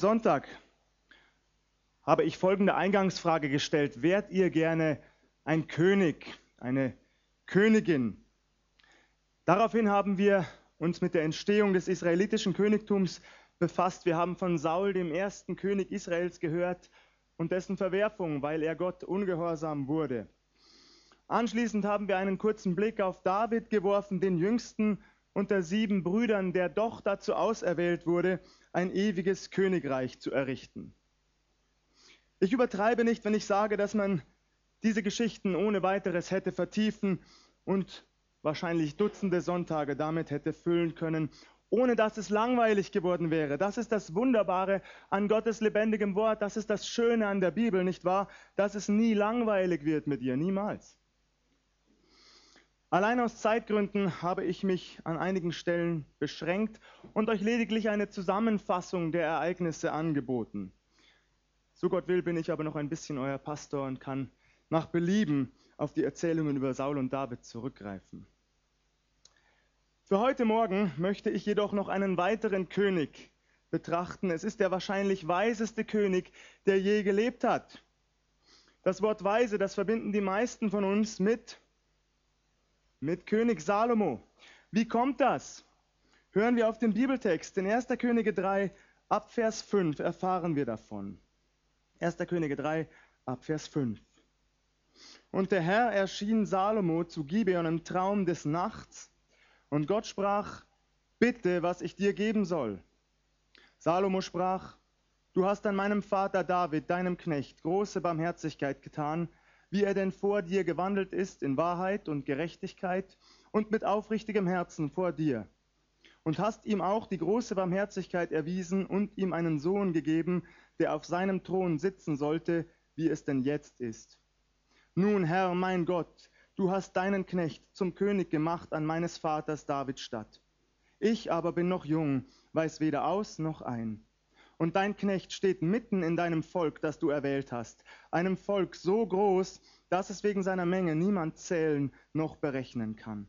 Sonntag habe ich folgende Eingangsfrage gestellt. Wärt ihr gerne ein König, eine Königin? Daraufhin haben wir uns mit der Entstehung des israelitischen Königtums befasst. Wir haben von Saul, dem ersten König Israels, gehört und dessen Verwerfung, weil er Gott ungehorsam wurde. Anschließend haben wir einen kurzen Blick auf David geworfen, den jüngsten unter sieben Brüdern, der doch dazu auserwählt wurde, ein ewiges Königreich zu errichten. Ich übertreibe nicht, wenn ich sage, dass man diese Geschichten ohne weiteres hätte vertiefen und wahrscheinlich Dutzende Sonntage damit hätte füllen können, ohne dass es langweilig geworden wäre. Das ist das Wunderbare an Gottes lebendigem Wort, das ist das Schöne an der Bibel, nicht wahr? Dass es nie langweilig wird mit ihr, niemals. Allein aus Zeitgründen habe ich mich an einigen Stellen beschränkt und euch lediglich eine Zusammenfassung der Ereignisse angeboten. So Gott will, bin ich aber noch ein bisschen euer Pastor und kann nach Belieben auf die Erzählungen über Saul und David zurückgreifen. Für heute Morgen möchte ich jedoch noch einen weiteren König betrachten. Es ist der wahrscheinlich weiseste König, der je gelebt hat. Das Wort weise, das verbinden die meisten von uns mit mit König Salomo. Wie kommt das? Hören wir auf den Bibeltext. In 1. Könige 3 ab Vers 5 erfahren wir davon. 1. Könige 3 ab Vers 5. Und der Herr erschien Salomo zu Gibeon im Traum des Nachts, und Gott sprach, bitte, was ich dir geben soll. Salomo sprach, du hast an meinem Vater David, deinem Knecht, große Barmherzigkeit getan, wie er denn vor dir gewandelt ist in Wahrheit und Gerechtigkeit und mit aufrichtigem Herzen vor dir. Und hast ihm auch die große Barmherzigkeit erwiesen und ihm einen Sohn gegeben, der auf seinem Thron sitzen sollte, wie es denn jetzt ist. Nun, Herr, mein Gott, du hast deinen Knecht zum König gemacht an meines Vaters David Stadt. Ich aber bin noch jung, weiß weder aus noch ein und dein Knecht steht mitten in deinem Volk, das du erwählt hast, einem Volk so groß, dass es wegen seiner Menge niemand zählen noch berechnen kann.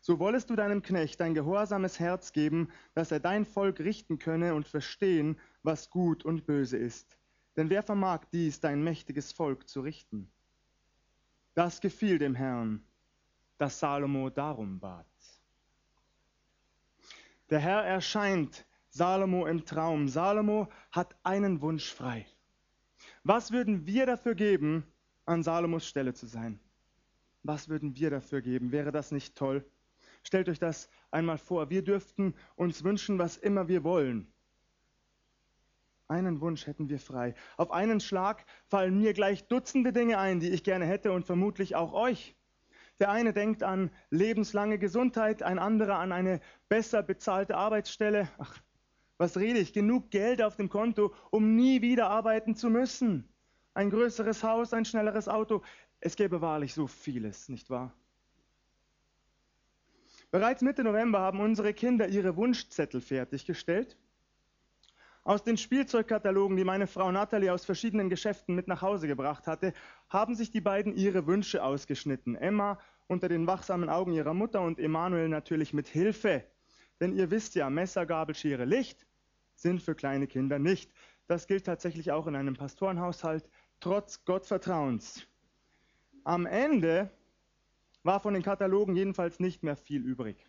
So wollest du deinem Knecht ein gehorsames Herz geben, dass er dein Volk richten könne und verstehen, was gut und böse ist. Denn wer vermag dies, dein mächtiges Volk zu richten? Das gefiel dem Herrn, dass Salomo darum bat. Der Herr erscheint Salomo im Traum. Salomo hat einen Wunsch frei. Was würden wir dafür geben, an Salomos Stelle zu sein? Was würden wir dafür geben? Wäre das nicht toll? Stellt euch das einmal vor. Wir dürften uns wünschen, was immer wir wollen. Einen Wunsch hätten wir frei. Auf einen Schlag fallen mir gleich Dutzende Dinge ein, die ich gerne hätte und vermutlich auch euch. Der eine denkt an lebenslange Gesundheit, ein anderer an eine besser bezahlte Arbeitsstelle. Ach, was rede ich? Genug Geld auf dem Konto, um nie wieder arbeiten zu müssen. Ein größeres Haus, ein schnelleres Auto. Es gäbe wahrlich so vieles, nicht wahr? Bereits Mitte November haben unsere Kinder ihre Wunschzettel fertiggestellt. Aus den Spielzeugkatalogen, die meine Frau Natalie aus verschiedenen Geschäften mit nach Hause gebracht hatte, haben sich die beiden ihre Wünsche ausgeschnitten. Emma unter den wachsamen Augen ihrer Mutter und Emanuel natürlich mit Hilfe. Denn ihr wisst ja, Messer, Gabel, Schere, Licht, sind für kleine Kinder nicht. Das gilt tatsächlich auch in einem Pastorenhaushalt, trotz Gottvertrauens. Am Ende war von den Katalogen jedenfalls nicht mehr viel übrig.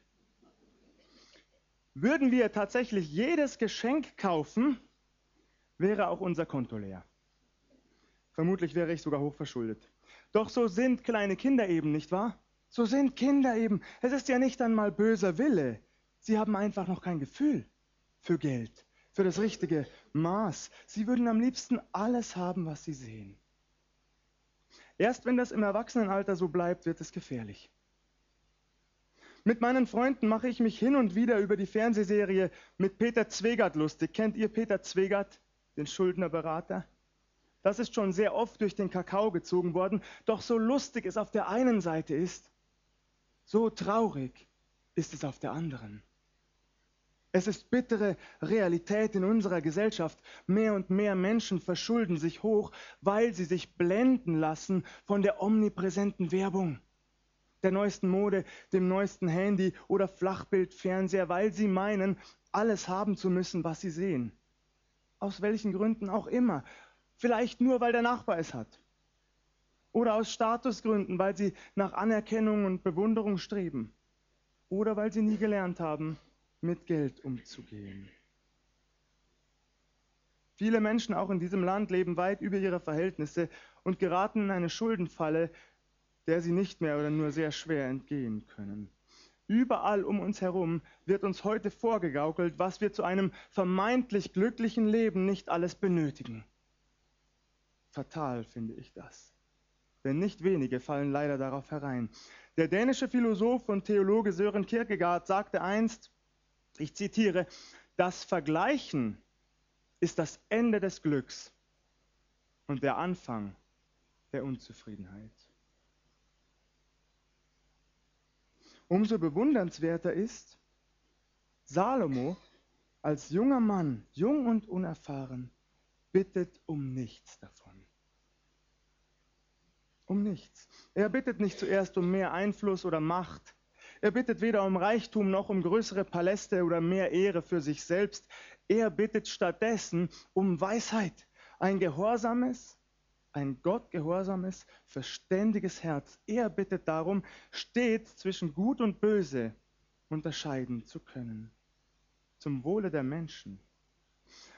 Würden wir tatsächlich jedes Geschenk kaufen, wäre auch unser Konto leer. Vermutlich wäre ich sogar hochverschuldet. Doch so sind kleine Kinder eben, nicht wahr? So sind Kinder eben. Es ist ja nicht einmal böser Wille. Sie haben einfach noch kein Gefühl für Geld für das richtige Maß. Sie würden am liebsten alles haben, was sie sehen. Erst wenn das im Erwachsenenalter so bleibt, wird es gefährlich. Mit meinen Freunden mache ich mich hin und wieder über die Fernsehserie mit Peter Zwegert lustig. Kennt ihr Peter Zwegert, den Schuldnerberater? Das ist schon sehr oft durch den Kakao gezogen worden. Doch so lustig es auf der einen Seite ist, so traurig ist es auf der anderen. Es ist bittere Realität in unserer Gesellschaft. Mehr und mehr Menschen verschulden sich hoch, weil sie sich blenden lassen von der omnipräsenten Werbung, der neuesten Mode, dem neuesten Handy oder Flachbildfernseher, weil sie meinen, alles haben zu müssen, was sie sehen. aus welchen Gründen auch immer. Vielleicht nur, weil der Nachbar es hat. Oder aus Statusgründen, weil sie nach Anerkennung und Bewunderung streben. Oder weil sie nie gelernt haben, mit Geld umzugehen. Viele Menschen auch in diesem Land leben weit über ihre Verhältnisse und geraten in eine Schuldenfalle, der sie nicht mehr oder nur sehr schwer entgehen können. Überall um uns herum wird uns heute vorgegaukelt, was wir zu einem vermeintlich glücklichen Leben nicht alles benötigen. Fatal finde ich das. Denn nicht wenige fallen leider darauf herein. Der dänische Philosoph und Theologe Sören Kierkegaard sagte einst, ich zitiere, das Vergleichen ist das Ende des Glücks und der Anfang der Unzufriedenheit. Umso bewundernswerter ist, Salomo als junger Mann, jung und unerfahren, bittet um nichts davon. Um nichts. Er bittet nicht zuerst um mehr Einfluss oder Macht. Er bittet weder um Reichtum noch um größere Paläste oder mehr Ehre für sich selbst. Er bittet stattdessen um Weisheit, ein gehorsames, ein gottgehorsames, verständiges Herz. Er bittet darum, stets zwischen Gut und Böse unterscheiden zu können, zum Wohle der Menschen.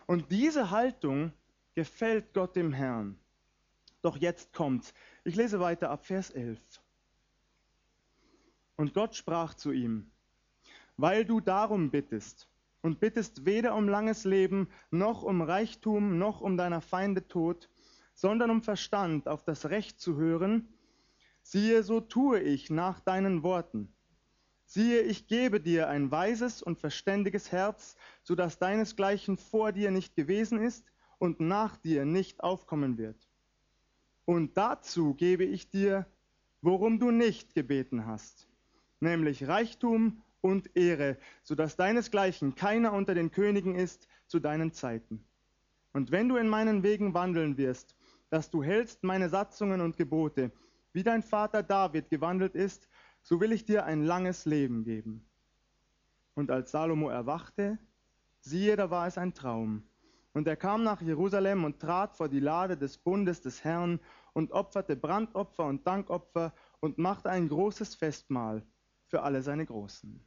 Und diese Haltung gefällt Gott dem Herrn. Doch jetzt kommt's. Ich lese weiter ab Vers 11. Und Gott sprach zu ihm, weil du darum bittest und bittest weder um langes Leben, noch um Reichtum, noch um deiner Feinde Tod, sondern um Verstand auf das Recht zu hören, siehe, so tue ich nach deinen Worten. Siehe, ich gebe dir ein weises und verständiges Herz, so dass deinesgleichen vor dir nicht gewesen ist und nach dir nicht aufkommen wird. Und dazu gebe ich dir, worum du nicht gebeten hast, nämlich Reichtum und Ehre, so dass deinesgleichen keiner unter den Königen ist zu deinen Zeiten. Und wenn du in meinen Wegen wandeln wirst dass du hältst meine Satzungen und Gebote, wie dein Vater David gewandelt ist, so will ich dir ein langes Leben geben. Und als Salomo erwachte, siehe, da war es ein Traum. Und er kam nach Jerusalem und trat vor die Lade des Bundes des Herrn und opferte Brandopfer und Dankopfer und machte ein großes Festmahl für alle seine Großen.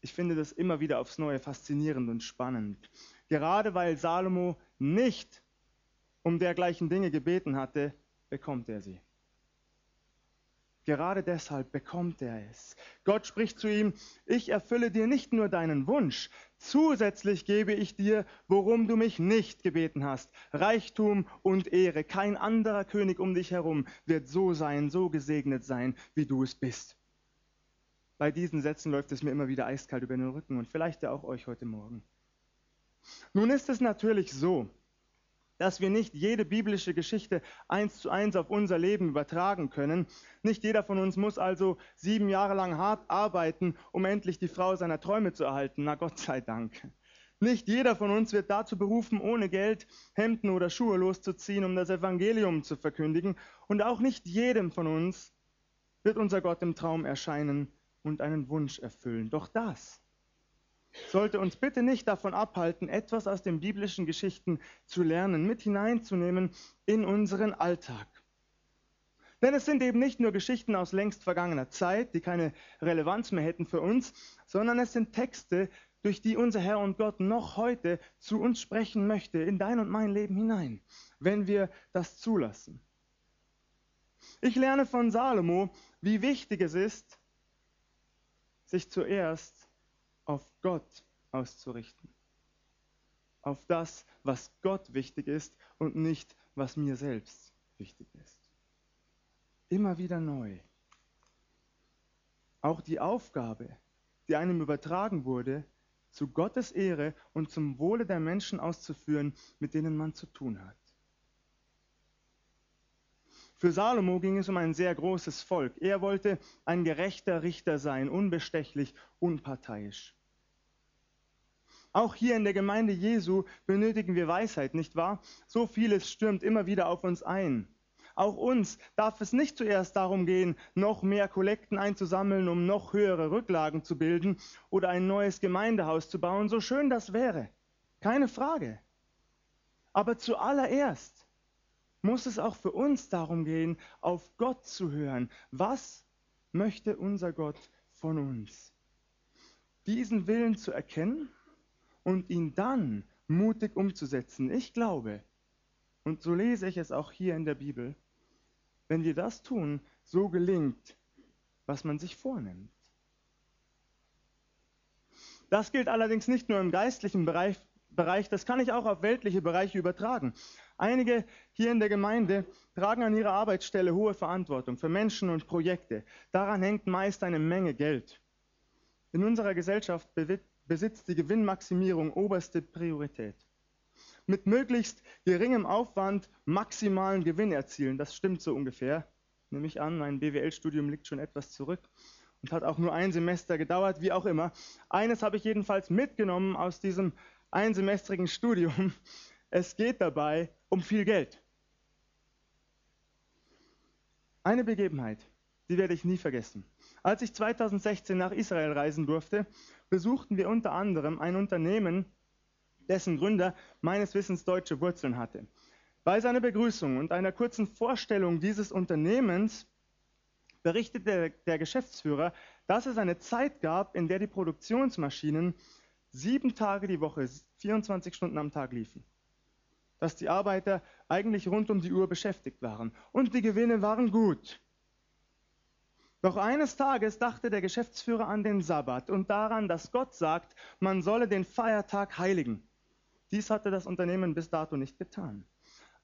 Ich finde das immer wieder aufs Neue faszinierend und spannend. Gerade weil Salomo nicht um dergleichen Dinge gebeten hatte, bekommt er sie. Gerade deshalb bekommt er es. Gott spricht zu ihm, ich erfülle dir nicht nur deinen Wunsch, zusätzlich gebe ich dir, worum du mich nicht gebeten hast, Reichtum und Ehre. Kein anderer König um dich herum wird so sein, so gesegnet sein, wie du es bist. Bei diesen Sätzen läuft es mir immer wieder eiskalt über den Rücken und vielleicht ja auch euch heute Morgen. Nun ist es natürlich so, dass wir nicht jede biblische Geschichte eins zu eins auf unser Leben übertragen können. Nicht jeder von uns muss also sieben Jahre lang hart arbeiten, um endlich die Frau seiner Träume zu erhalten. Na Gott sei Dank. Nicht jeder von uns wird dazu berufen, ohne Geld Hemden oder Schuhe loszuziehen, um das Evangelium zu verkündigen. Und auch nicht jedem von uns wird unser Gott im Traum erscheinen und einen Wunsch erfüllen. Doch das sollte uns bitte nicht davon abhalten, etwas aus den biblischen Geschichten zu lernen, mit hineinzunehmen in unseren Alltag. Denn es sind eben nicht nur Geschichten aus längst vergangener Zeit, die keine Relevanz mehr hätten für uns, sondern es sind Texte, durch die unser Herr und Gott noch heute zu uns sprechen möchte, in dein und mein Leben hinein, wenn wir das zulassen. Ich lerne von Salomo, wie wichtig es ist, sich zuerst auf Gott auszurichten. Auf das, was Gott wichtig ist und nicht, was mir selbst wichtig ist. Immer wieder neu. Auch die Aufgabe, die einem übertragen wurde, zu Gottes Ehre und zum Wohle der Menschen auszuführen, mit denen man zu tun hat. Für Salomo ging es um ein sehr großes Volk. Er wollte ein gerechter Richter sein, unbestechlich, unparteiisch. Auch hier in der Gemeinde Jesu benötigen wir Weisheit, nicht wahr? So vieles stürmt immer wieder auf uns ein. Auch uns darf es nicht zuerst darum gehen, noch mehr Kollekten einzusammeln, um noch höhere Rücklagen zu bilden oder ein neues Gemeindehaus zu bauen, so schön das wäre. Keine Frage. Aber zuallererst muss es auch für uns darum gehen, auf Gott zu hören. Was möchte unser Gott von uns? Diesen Willen zu erkennen und ihn dann mutig umzusetzen. Ich glaube, und so lese ich es auch hier in der Bibel, wenn wir das tun, so gelingt, was man sich vornimmt. Das gilt allerdings nicht nur im geistlichen Bereich, Bereich, das kann ich auch auf weltliche Bereiche übertragen. Einige hier in der Gemeinde tragen an ihrer Arbeitsstelle hohe Verantwortung für Menschen und Projekte. Daran hängt meist eine Menge Geld. In unserer Gesellschaft besitzt die Gewinnmaximierung oberste Priorität. Mit möglichst geringem Aufwand maximalen Gewinn erzielen, das stimmt so ungefähr. Nehme ich an, mein BWL-Studium liegt schon etwas zurück und hat auch nur ein Semester gedauert, wie auch immer. Eines habe ich jedenfalls mitgenommen aus diesem einsemestrigen Studium. Es geht dabei um viel Geld. Eine Begebenheit, die werde ich nie vergessen. Als ich 2016 nach Israel reisen durfte, besuchten wir unter anderem ein Unternehmen, dessen Gründer meines Wissens deutsche Wurzeln hatte. Bei seiner Begrüßung und einer kurzen Vorstellung dieses Unternehmens berichtete der Geschäftsführer, dass es eine Zeit gab, in der die Produktionsmaschinen sieben Tage die Woche, 24 Stunden am Tag liefen. Dass die Arbeiter eigentlich rund um die Uhr beschäftigt waren und die Gewinne waren gut. Doch eines Tages dachte der Geschäftsführer an den Sabbat und daran, dass Gott sagt, man solle den Feiertag heiligen. Dies hatte das Unternehmen bis dato nicht getan.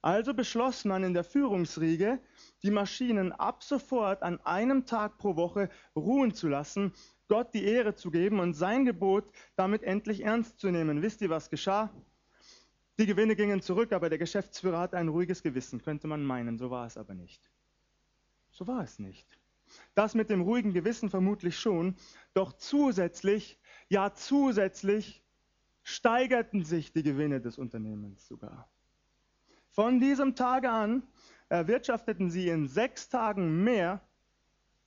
Also beschloss man in der Führungsriege, die Maschinen ab sofort an einem Tag pro Woche ruhen zu lassen, Gott die Ehre zu geben und sein Gebot damit endlich ernst zu nehmen. Wisst ihr, was geschah? Die Gewinne gingen zurück, aber der Geschäftsführer hatte ein ruhiges Gewissen, könnte man meinen. So war es aber nicht. So war es nicht. Das mit dem ruhigen Gewissen vermutlich schon, doch zusätzlich, ja zusätzlich steigerten sich die Gewinne des Unternehmens sogar. Von diesem Tage an erwirtschafteten sie in sechs Tagen mehr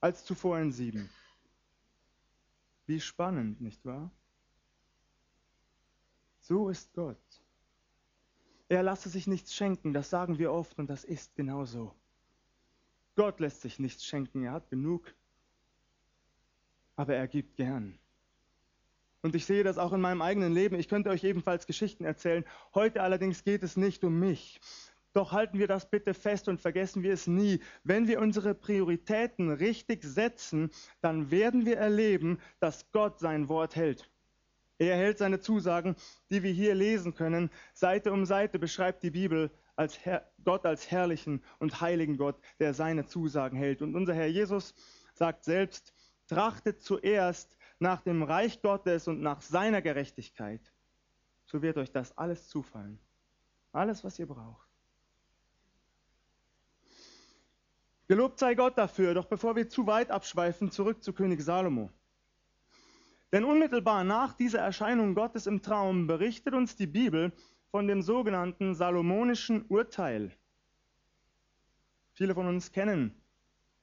als zuvor in sieben. Wie spannend, nicht wahr? So ist Gott. Er lasse sich nichts schenken, das sagen wir oft und das ist genauso. Gott lässt sich nichts schenken, er hat genug, aber er gibt gern. Und ich sehe das auch in meinem eigenen Leben. Ich könnte euch ebenfalls Geschichten erzählen. Heute allerdings geht es nicht um mich. Doch halten wir das bitte fest und vergessen wir es nie. Wenn wir unsere Prioritäten richtig setzen, dann werden wir erleben, dass Gott sein Wort hält. Er hält seine Zusagen, die wir hier lesen können. Seite um Seite beschreibt die Bibel als Herr, Gott als herrlichen und heiligen Gott, der seine Zusagen hält. Und unser Herr Jesus sagt selbst, trachtet zuerst nach dem Reich Gottes und nach seiner Gerechtigkeit, so wird euch das alles zufallen. Alles, was ihr braucht. Gelobt sei Gott dafür, doch bevor wir zu weit abschweifen, zurück zu König Salomo. Denn unmittelbar nach dieser Erscheinung Gottes im Traum berichtet uns die Bibel von dem sogenannten Salomonischen Urteil. Viele von uns kennen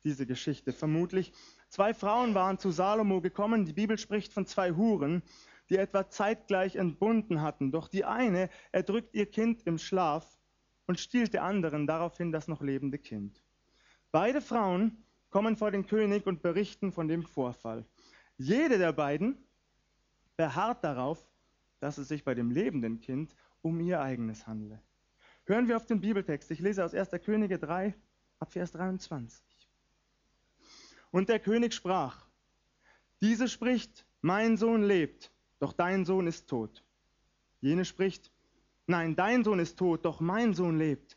diese Geschichte vermutlich. Zwei Frauen waren zu Salomo gekommen. Die Bibel spricht von zwei Huren, die etwa zeitgleich entbunden hatten. Doch die eine erdrückt ihr Kind im Schlaf und stiehlt der anderen daraufhin das noch lebende Kind. Beide Frauen kommen vor den König und berichten von dem Vorfall. Jede der beiden beharrt darauf, dass es sich bei dem lebenden Kind um ihr eigenes handle. Hören wir auf den Bibeltext. Ich lese aus 1. Könige 3, ab Vers 23. Und der König sprach, diese spricht, mein Sohn lebt, doch dein Sohn ist tot. Jene spricht, nein, dein Sohn ist tot, doch mein Sohn lebt.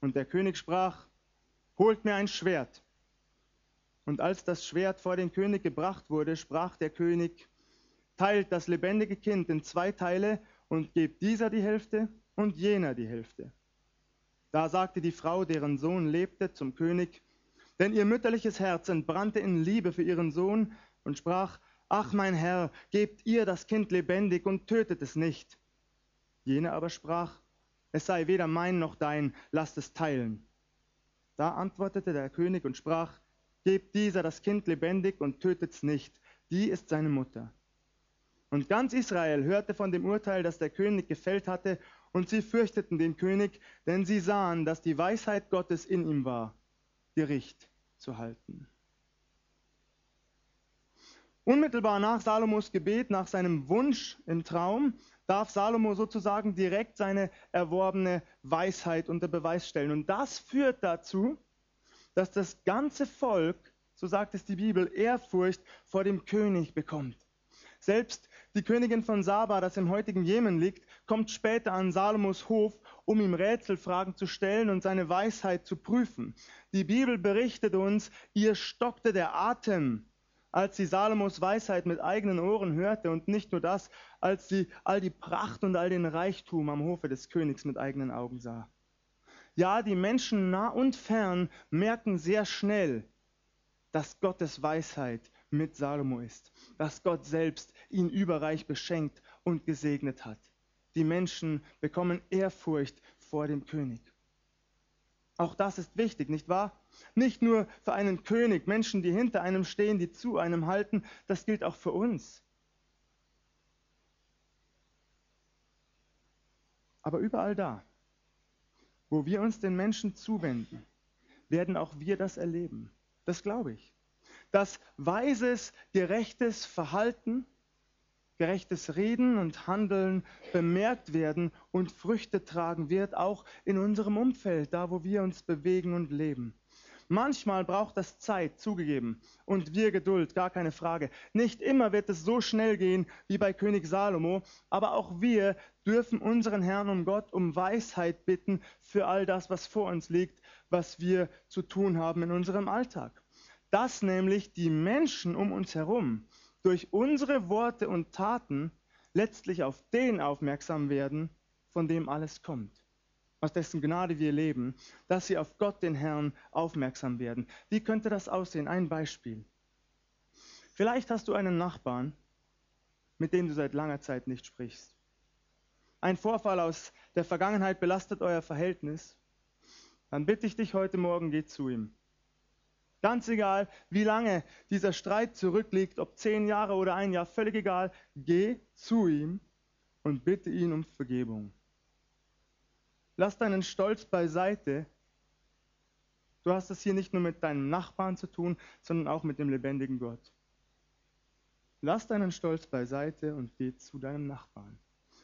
Und der König sprach, holt mir ein Schwert. Und als das Schwert vor den König gebracht wurde, sprach der König, teilt das lebendige Kind in zwei Teile und gebt dieser die Hälfte und jener die Hälfte. Da sagte die Frau, deren Sohn lebte, zum König, denn ihr mütterliches Herz entbrannte in Liebe für ihren Sohn und sprach, Ach mein Herr, gebt ihr das Kind lebendig und tötet es nicht. Jene aber sprach, Es sei weder mein noch dein, lasst es teilen. Da antwortete der König und sprach, Gebt dieser das Kind lebendig und tötet's nicht, die ist seine Mutter. Und ganz Israel hörte von dem Urteil, das der König gefällt hatte, und sie fürchteten den König, denn sie sahen, dass die Weisheit Gottes in ihm war, Gericht zu halten. Unmittelbar nach Salomos Gebet, nach seinem Wunsch im Traum, darf Salomo sozusagen direkt seine erworbene Weisheit unter Beweis stellen. Und das führt dazu, dass das ganze Volk, so sagt es die Bibel, Ehrfurcht vor dem König bekommt. Selbst die Königin von Saba, das im heutigen Jemen liegt, kommt später an Salomos Hof, um ihm Rätselfragen zu stellen und seine Weisheit zu prüfen. Die Bibel berichtet uns, ihr stockte der Atem, als sie Salomos Weisheit mit eigenen Ohren hörte und nicht nur das, als sie all die Pracht und all den Reichtum am Hofe des Königs mit eigenen Augen sah. Ja, die Menschen nah und fern merken sehr schnell, dass Gottes Weisheit mit Salomo ist, dass Gott selbst ihn überreich beschenkt und gesegnet hat. Die Menschen bekommen Ehrfurcht vor dem König. Auch das ist wichtig, nicht wahr? Nicht nur für einen König, Menschen, die hinter einem stehen, die zu einem halten, das gilt auch für uns. Aber überall da, wo wir uns den Menschen zuwenden, werden auch wir das erleben. Das glaube ich. Dass weises, gerechtes Verhalten, gerechtes Reden und Handeln bemerkt werden und Früchte tragen wird, auch in unserem Umfeld, da wo wir uns bewegen und leben. Manchmal braucht das Zeit, zugegeben, und wir Geduld, gar keine Frage. Nicht immer wird es so schnell gehen wie bei König Salomo, aber auch wir dürfen unseren Herrn um Gott um Weisheit bitten für all das, was vor uns liegt, was wir zu tun haben in unserem Alltag. Dass nämlich die Menschen um uns herum durch unsere Worte und Taten letztlich auf den aufmerksam werden, von dem alles kommt aus dessen Gnade wir leben, dass sie auf Gott, den Herrn, aufmerksam werden. Wie könnte das aussehen? Ein Beispiel. Vielleicht hast du einen Nachbarn, mit dem du seit langer Zeit nicht sprichst. Ein Vorfall aus der Vergangenheit belastet euer Verhältnis. Dann bitte ich dich heute Morgen, geh zu ihm. Ganz egal, wie lange dieser Streit zurückliegt, ob zehn Jahre oder ein Jahr, völlig egal, geh zu ihm und bitte ihn um Vergebung. Lass deinen Stolz beiseite. Du hast es hier nicht nur mit deinem Nachbarn zu tun, sondern auch mit dem lebendigen Gott. Lass deinen Stolz beiseite und geh zu deinem Nachbarn.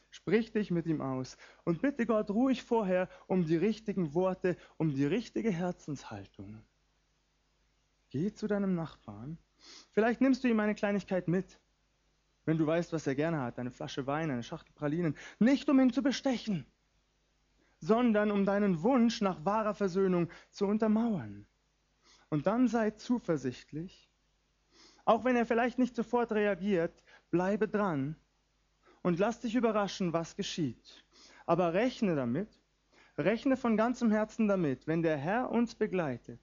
Sprich dich mit ihm aus und bitte Gott ruhig vorher um die richtigen Worte, um die richtige Herzenshaltung. Geh zu deinem Nachbarn. Vielleicht nimmst du ihm eine Kleinigkeit mit, wenn du weißt, was er gerne hat, eine Flasche Wein, eine Schachtel Pralinen, nicht um ihn zu bestechen, sondern um deinen Wunsch nach wahrer Versöhnung zu untermauern. Und dann sei zuversichtlich, auch wenn er vielleicht nicht sofort reagiert, bleibe dran und lass dich überraschen, was geschieht. Aber rechne damit, rechne von ganzem Herzen damit, wenn der Herr uns begleitet,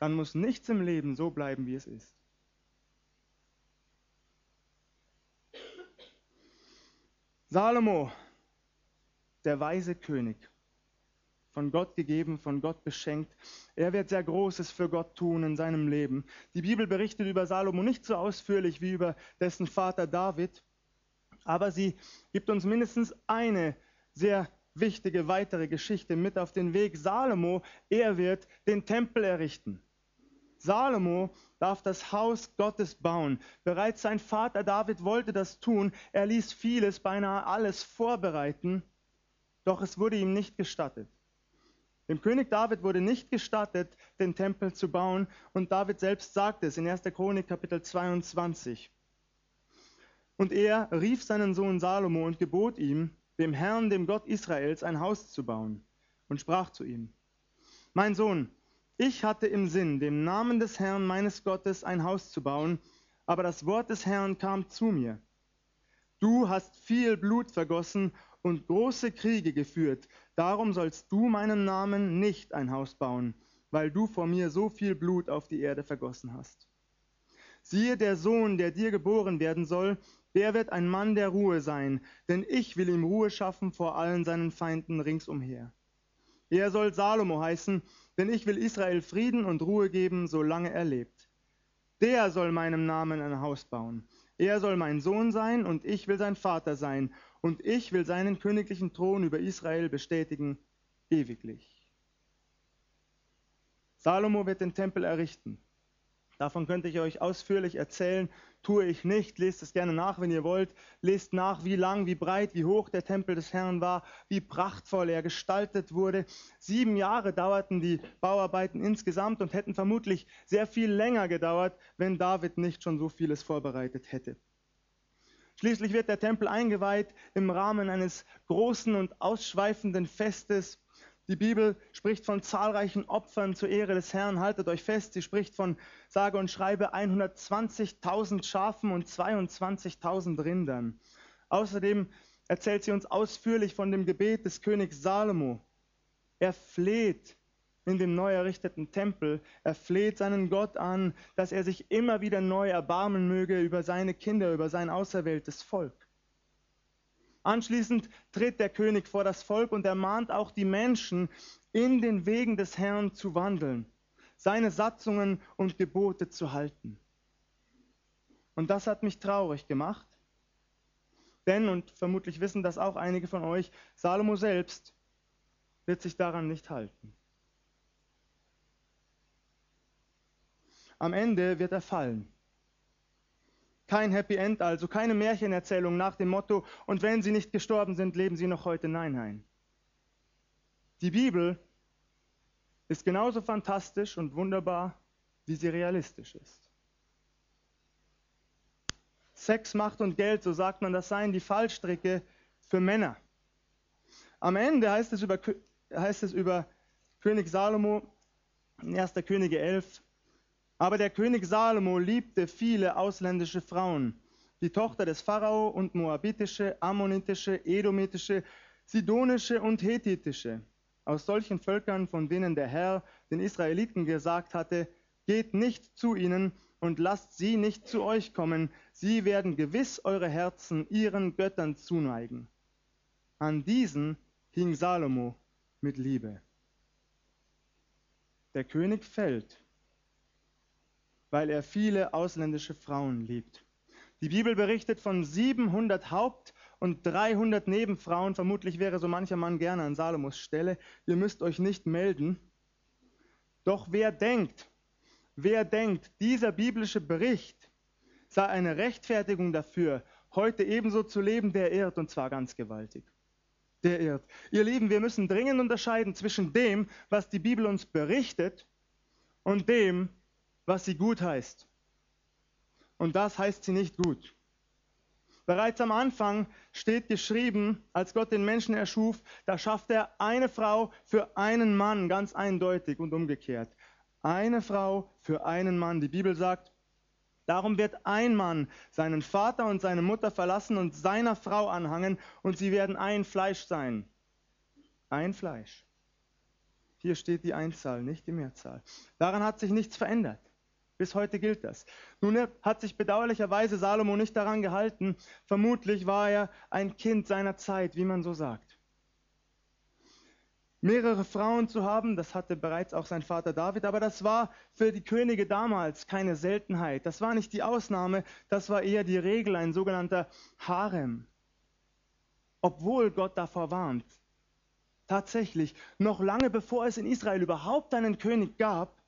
dann muss nichts im Leben so bleiben, wie es ist. Salomo der weise König, von Gott gegeben, von Gott beschenkt. Er wird sehr Großes für Gott tun in seinem Leben. Die Bibel berichtet über Salomo nicht so ausführlich wie über dessen Vater David, aber sie gibt uns mindestens eine sehr wichtige weitere Geschichte mit auf den Weg. Salomo, er wird den Tempel errichten. Salomo darf das Haus Gottes bauen. Bereits sein Vater David wollte das tun. Er ließ vieles, beinahe alles vorbereiten doch es wurde ihm nicht gestattet. Dem König David wurde nicht gestattet, den Tempel zu bauen, und David selbst sagt es in 1. Chronik Kapitel 22. Und er rief seinen Sohn Salomo und gebot ihm, dem Herrn, dem Gott Israels, ein Haus zu bauen, und sprach zu ihm, Mein Sohn, ich hatte im Sinn, dem Namen des Herrn meines Gottes ein Haus zu bauen, aber das Wort des Herrn kam zu mir. Du hast viel Blut vergossen und große Kriege geführt. Darum sollst du meinem Namen nicht ein Haus bauen, weil du vor mir so viel Blut auf die Erde vergossen hast. Siehe, der Sohn, der dir geboren werden soll, der wird ein Mann der Ruhe sein, denn ich will ihm Ruhe schaffen vor allen seinen Feinden ringsumher. Er soll Salomo heißen, denn ich will Israel Frieden und Ruhe geben, solange er lebt. Der soll meinem Namen ein Haus bauen. Er soll mein Sohn sein und ich will sein Vater sein und ich will seinen königlichen Thron über Israel bestätigen ewiglich. Salomo wird den Tempel errichten. Davon könnte ich euch ausführlich erzählen, tue ich nicht. Lest es gerne nach, wenn ihr wollt. Lest nach, wie lang, wie breit, wie hoch der Tempel des Herrn war, wie prachtvoll er gestaltet wurde. Sieben Jahre dauerten die Bauarbeiten insgesamt und hätten vermutlich sehr viel länger gedauert, wenn David nicht schon so vieles vorbereitet hätte. Schließlich wird der Tempel eingeweiht im Rahmen eines großen und ausschweifenden Festes die Bibel spricht von zahlreichen Opfern zur Ehre des Herrn. Haltet euch fest, sie spricht von sage und schreibe 120.000 Schafen und 22.000 Rindern. Außerdem erzählt sie uns ausführlich von dem Gebet des Königs Salomo. Er fleht in dem neu errichteten Tempel, er fleht seinen Gott an, dass er sich immer wieder neu erbarmen möge über seine Kinder, über sein auserwähltes Volk. Anschließend tritt der König vor das Volk und ermahnt auch die Menschen, in den Wegen des Herrn zu wandeln, seine Satzungen und Gebote zu halten. Und das hat mich traurig gemacht, denn, und vermutlich wissen das auch einige von euch, Salomo selbst wird sich daran nicht halten. Am Ende wird er fallen. Kein Happy End also, keine Märchenerzählung nach dem Motto, und wenn sie nicht gestorben sind, leben sie noch heute. Nein, nein. Die Bibel ist genauso fantastisch und wunderbar, wie sie realistisch ist. Sex, Macht und Geld, so sagt man, das seien die Fallstricke für Männer. Am Ende heißt es über, heißt es über König Salomo in 1. Könige 11, aber der König Salomo liebte viele ausländische Frauen, die Tochter des Pharao und moabitische, ammonitische, edomitische, sidonische und hethitische. Aus solchen Völkern, von denen der Herr den Israeliten gesagt hatte, geht nicht zu ihnen und lasst sie nicht zu euch kommen, sie werden gewiss eure Herzen ihren Göttern zuneigen. An diesen hing Salomo mit Liebe. Der König fällt weil er viele ausländische Frauen liebt. Die Bibel berichtet von 700 Haupt- und 300 Nebenfrauen. Vermutlich wäre so mancher Mann gerne an Salomos Stelle. Ihr müsst euch nicht melden. Doch wer denkt, wer denkt, dieser biblische Bericht sei eine Rechtfertigung dafür, heute ebenso zu leben, der irrt und zwar ganz gewaltig. Der irrt. Ihr Lieben, wir müssen dringend unterscheiden zwischen dem, was die Bibel uns berichtet und dem, was sie gut heißt. Und das heißt sie nicht gut. Bereits am Anfang steht geschrieben, als Gott den Menschen erschuf, da schafft er eine Frau für einen Mann, ganz eindeutig und umgekehrt. Eine Frau für einen Mann. Die Bibel sagt, darum wird ein Mann seinen Vater und seine Mutter verlassen und seiner Frau anhangen und sie werden ein Fleisch sein. Ein Fleisch. Hier steht die Einzahl, nicht die Mehrzahl. Daran hat sich nichts verändert. Bis heute gilt das. Nun hat sich bedauerlicherweise Salomo nicht daran gehalten. Vermutlich war er ein Kind seiner Zeit, wie man so sagt. Mehrere Frauen zu haben, das hatte bereits auch sein Vater David, aber das war für die Könige damals keine Seltenheit. Das war nicht die Ausnahme, das war eher die Regel, ein sogenannter Harem. Obwohl Gott davor warnt. Tatsächlich, noch lange bevor es in Israel überhaupt einen König gab,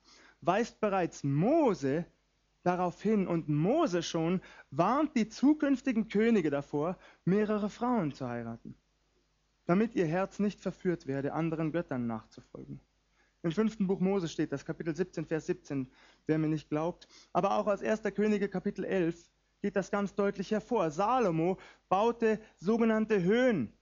weist bereits Mose darauf hin und Mose schon warnt die zukünftigen Könige davor, mehrere Frauen zu heiraten, damit ihr Herz nicht verführt werde, anderen Göttern nachzufolgen. Im fünften Buch Mose steht das, Kapitel 17, Vers 17, wer mir nicht glaubt. Aber auch aus 1. Könige, Kapitel 11, geht das ganz deutlich hervor. Salomo baute sogenannte Höhen.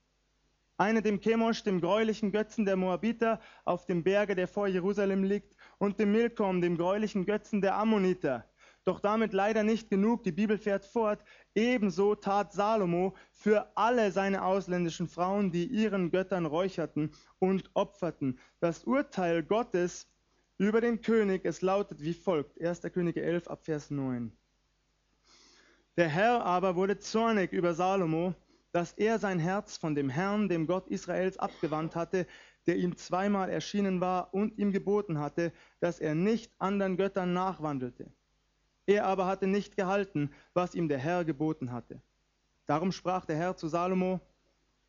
Eine dem Chemosh, dem gräulichen Götzen der Moabiter, auf dem Berge, der vor Jerusalem liegt, und dem Milkom, dem gräulichen Götzen der Ammoniter. Doch damit leider nicht genug, die Bibel fährt fort, ebenso tat Salomo für alle seine ausländischen Frauen, die ihren Göttern räucherten und opferten. Das Urteil Gottes über den König, es lautet wie folgt, 1. Könige 11 ab Vers 9. Der Herr aber wurde zornig über Salomo, dass er sein Herz von dem Herrn, dem Gott Israels, abgewandt hatte, der ihm zweimal erschienen war und ihm geboten hatte, dass er nicht anderen Göttern nachwandelte. Er aber hatte nicht gehalten, was ihm der Herr geboten hatte. Darum sprach der Herr zu Salomo,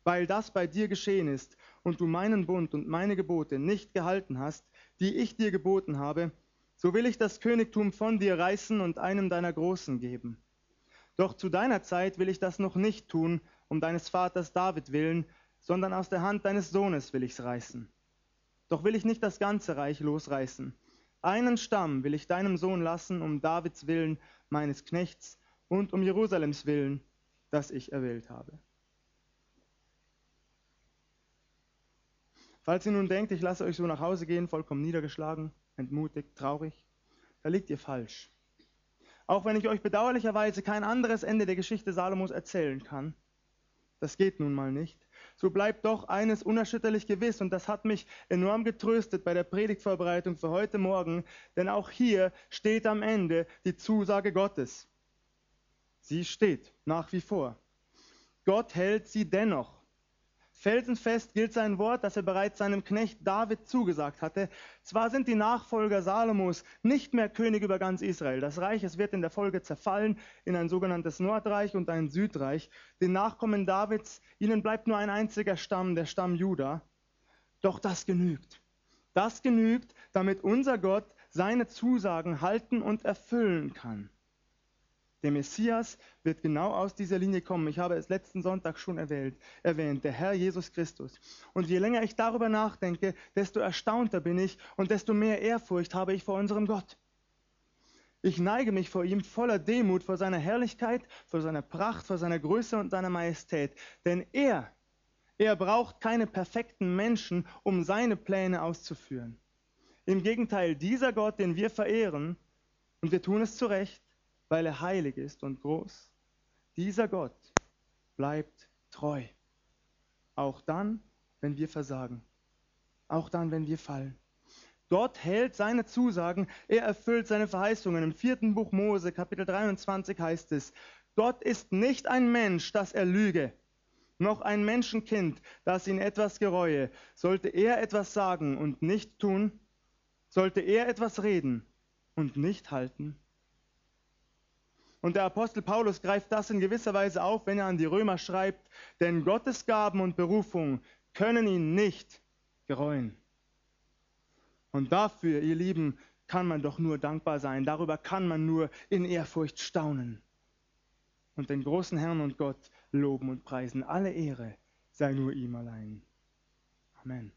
weil das bei dir geschehen ist und du meinen Bund und meine Gebote nicht gehalten hast, die ich dir geboten habe, so will ich das Königtum von dir reißen und einem deiner Großen geben. Doch zu deiner Zeit will ich das noch nicht tun, um deines Vaters David willen, sondern aus der Hand deines Sohnes will ich's reißen. Doch will ich nicht das ganze Reich losreißen. Einen Stamm will ich deinem Sohn lassen, um Davids willen, meines Knechts, und um Jerusalems willen, das ich erwählt habe. Falls ihr nun denkt, ich lasse euch so nach Hause gehen, vollkommen niedergeschlagen, entmutigt, traurig, da liegt ihr falsch. Auch wenn ich euch bedauerlicherweise kein anderes Ende der Geschichte Salomos erzählen kann, das geht nun mal nicht, so bleibt doch eines unerschütterlich gewiss und das hat mich enorm getröstet bei der Predigtvorbereitung für heute Morgen, denn auch hier steht am Ende die Zusage Gottes. Sie steht nach wie vor. Gott hält sie dennoch. Felsenfest gilt sein Wort, das er bereits seinem Knecht David zugesagt hatte. Zwar sind die Nachfolger Salomos nicht mehr König über ganz Israel. Das Reich, es wird in der Folge zerfallen in ein sogenanntes Nordreich und ein Südreich. Den Nachkommen Davids, ihnen bleibt nur ein einziger Stamm, der Stamm Juda. Doch das genügt. Das genügt, damit unser Gott seine Zusagen halten und erfüllen kann. Der Messias wird genau aus dieser Linie kommen. Ich habe es letzten Sonntag schon erwähnt, erwähnt, der Herr Jesus Christus. Und je länger ich darüber nachdenke, desto erstaunter bin ich und desto mehr Ehrfurcht habe ich vor unserem Gott. Ich neige mich vor ihm voller Demut, vor seiner Herrlichkeit, vor seiner Pracht, vor seiner Größe und seiner Majestät. Denn er, er braucht keine perfekten Menschen, um seine Pläne auszuführen. Im Gegenteil, dieser Gott, den wir verehren, und wir tun es zu Recht, weil er heilig ist und groß. Dieser Gott bleibt treu. Auch dann, wenn wir versagen. Auch dann, wenn wir fallen. Gott hält seine Zusagen, er erfüllt seine Verheißungen. Im vierten Buch Mose, Kapitel 23 heißt es, Gott ist nicht ein Mensch, dass er lüge, noch ein Menschenkind, das ihn etwas gereue. Sollte er etwas sagen und nicht tun, sollte er etwas reden und nicht halten. Und der Apostel Paulus greift das in gewisser Weise auf, wenn er an die Römer schreibt, denn Gottes Gaben und Berufung können ihn nicht gereuen. Und dafür, ihr Lieben, kann man doch nur dankbar sein. Darüber kann man nur in Ehrfurcht staunen. Und den großen Herrn und Gott loben und preisen. Alle Ehre sei nur ihm allein. Amen.